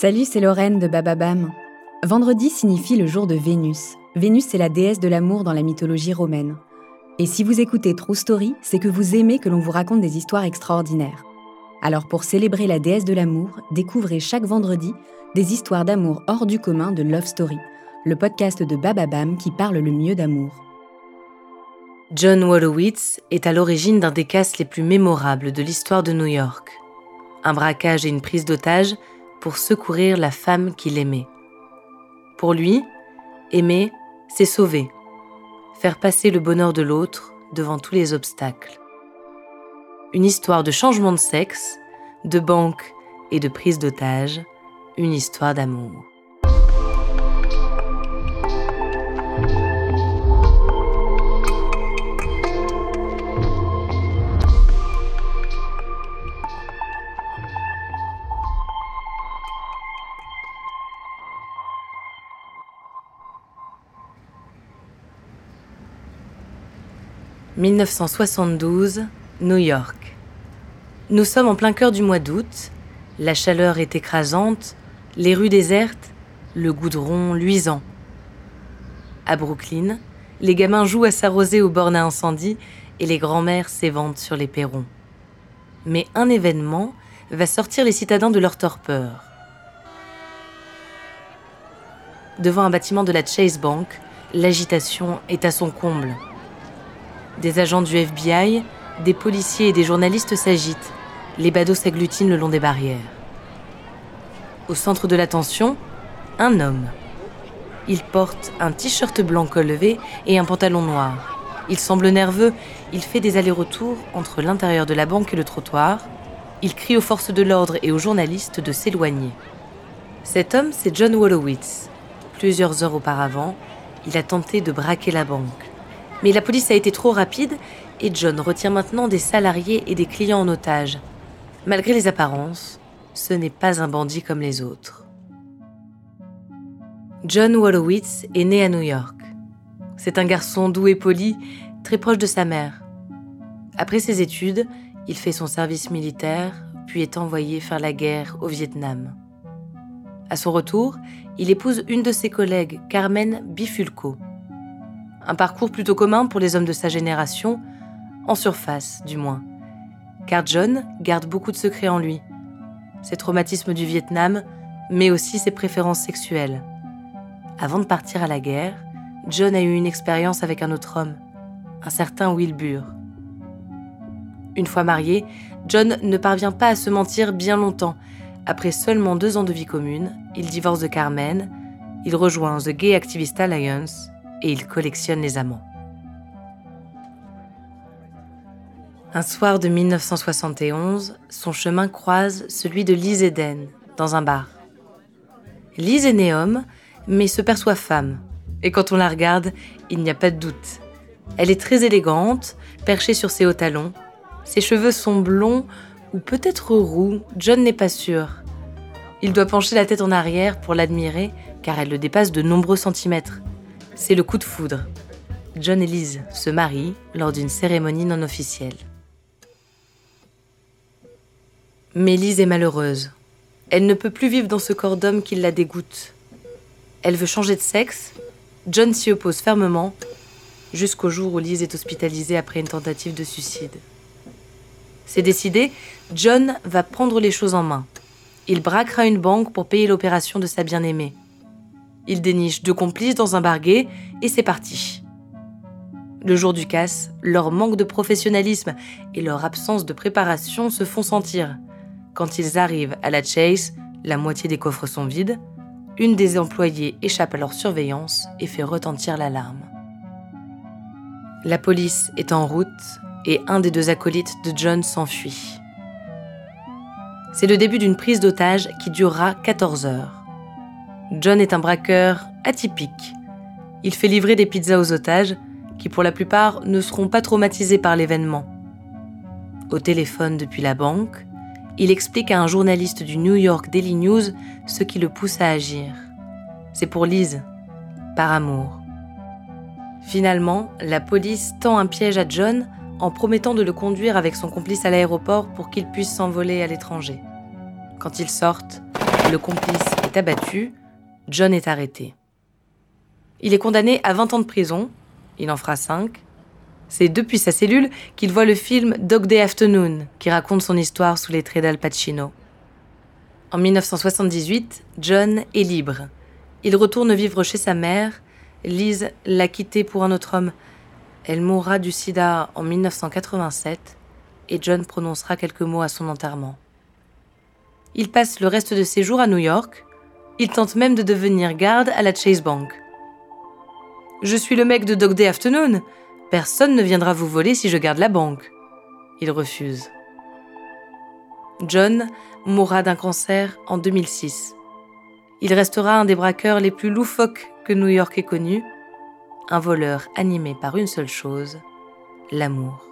Salut, c'est Lorraine de Bababam. Vendredi signifie le jour de Vénus. Vénus est la déesse de l'amour dans la mythologie romaine. Et si vous écoutez True Story, c'est que vous aimez que l'on vous raconte des histoires extraordinaires. Alors pour célébrer la déesse de l'amour, découvrez chaque vendredi des histoires d'amour hors du commun de Love Story, le podcast de Bababam qui parle le mieux d'amour. John Wolowitz est à l'origine d'un des cas les plus mémorables de l'histoire de New York. Un braquage et une prise d'otage pour secourir la femme qu'il aimait. Pour lui, aimer, c'est sauver, faire passer le bonheur de l'autre devant tous les obstacles. Une histoire de changement de sexe, de banque et de prise d'otage, une histoire d'amour. 1972, New York. Nous sommes en plein cœur du mois d'août, la chaleur est écrasante, les rues désertes, le goudron luisant. À Brooklyn, les gamins jouent à s'arroser aux bornes à incendie et les grands-mères s'éventent sur les perrons. Mais un événement va sortir les citadins de leur torpeur. Devant un bâtiment de la Chase Bank, l'agitation est à son comble. Des agents du FBI, des policiers et des journalistes s'agitent. Les badauds s'agglutinent le long des barrières. Au centre de l'attention, un homme. Il porte un t-shirt blanc col levé et un pantalon noir. Il semble nerveux, il fait des allers-retours entre l'intérieur de la banque et le trottoir. Il crie aux forces de l'ordre et aux journalistes de s'éloigner. Cet homme, c'est John Wolowitz. Plusieurs heures auparavant, il a tenté de braquer la banque. Mais la police a été trop rapide et John retient maintenant des salariés et des clients en otage. Malgré les apparences, ce n'est pas un bandit comme les autres. John Wolowitz est né à New York. C'est un garçon doux et poli, très proche de sa mère. Après ses études, il fait son service militaire, puis est envoyé faire la guerre au Vietnam. À son retour, il épouse une de ses collègues, Carmen Bifulco un parcours plutôt commun pour les hommes de sa génération, en surface du moins. Car John garde beaucoup de secrets en lui. Ses traumatismes du Vietnam, mais aussi ses préférences sexuelles. Avant de partir à la guerre, John a eu une expérience avec un autre homme, un certain Wilbur. Une fois marié, John ne parvient pas à se mentir bien longtemps. Après seulement deux ans de vie commune, il divorce de Carmen, il rejoint The Gay Activist Alliance et il collectionne les amants. Un soir de 1971, son chemin croise celui de Lise Eden, dans un bar. Lise est née homme, mais se perçoit femme. Et quand on la regarde, il n'y a pas de doute. Elle est très élégante, perchée sur ses hauts talons. Ses cheveux sont blonds ou peut-être roux, John n'est pas sûr. Il doit pencher la tête en arrière pour l'admirer car elle le dépasse de nombreux centimètres. C'est le coup de foudre. John et Liz se marient lors d'une cérémonie non officielle. Mais Liz est malheureuse. Elle ne peut plus vivre dans ce corps d'homme qui la dégoûte. Elle veut changer de sexe. John s'y oppose fermement, jusqu'au jour où Liz est hospitalisée après une tentative de suicide. C'est décidé, John va prendre les choses en main. Il braquera une banque pour payer l'opération de sa bien-aimée. Il déniche deux complices dans un barguet et c'est parti. Le jour du casse, leur manque de professionnalisme et leur absence de préparation se font sentir. Quand ils arrivent à la chase, la moitié des coffres sont vides, une des employées échappe à leur surveillance et fait retentir l'alarme. La police est en route et un des deux acolytes de John s'enfuit. C'est le début d'une prise d'otage qui durera 14 heures. John est un braqueur atypique. Il fait livrer des pizzas aux otages, qui pour la plupart ne seront pas traumatisés par l'événement. Au téléphone depuis la banque, il explique à un journaliste du New York Daily News ce qui le pousse à agir. C'est pour Lise, par amour. Finalement, la police tend un piège à John en promettant de le conduire avec son complice à l'aéroport pour qu'il puisse s'envoler à l'étranger. Quand ils sortent, le complice est abattu, John est arrêté. Il est condamné à 20 ans de prison, il en fera 5. C'est depuis sa cellule qu'il voit le film Dog Day Afternoon, qui raconte son histoire sous les traits d'Al Pacino. En 1978, John est libre. Il retourne vivre chez sa mère. Lise l'a quitté pour un autre homme. Elle mourra du sida en 1987 et John prononcera quelques mots à son enterrement. Il passe le reste de ses jours à New York. Il tente même de devenir garde à la Chase Bank. Je suis le mec de Dog Day Afternoon. Personne ne viendra vous voler si je garde la banque. Il refuse. John mourra d'un cancer en 2006. Il restera un des braqueurs les plus loufoques que New York ait connu, un voleur animé par une seule chose, l'amour.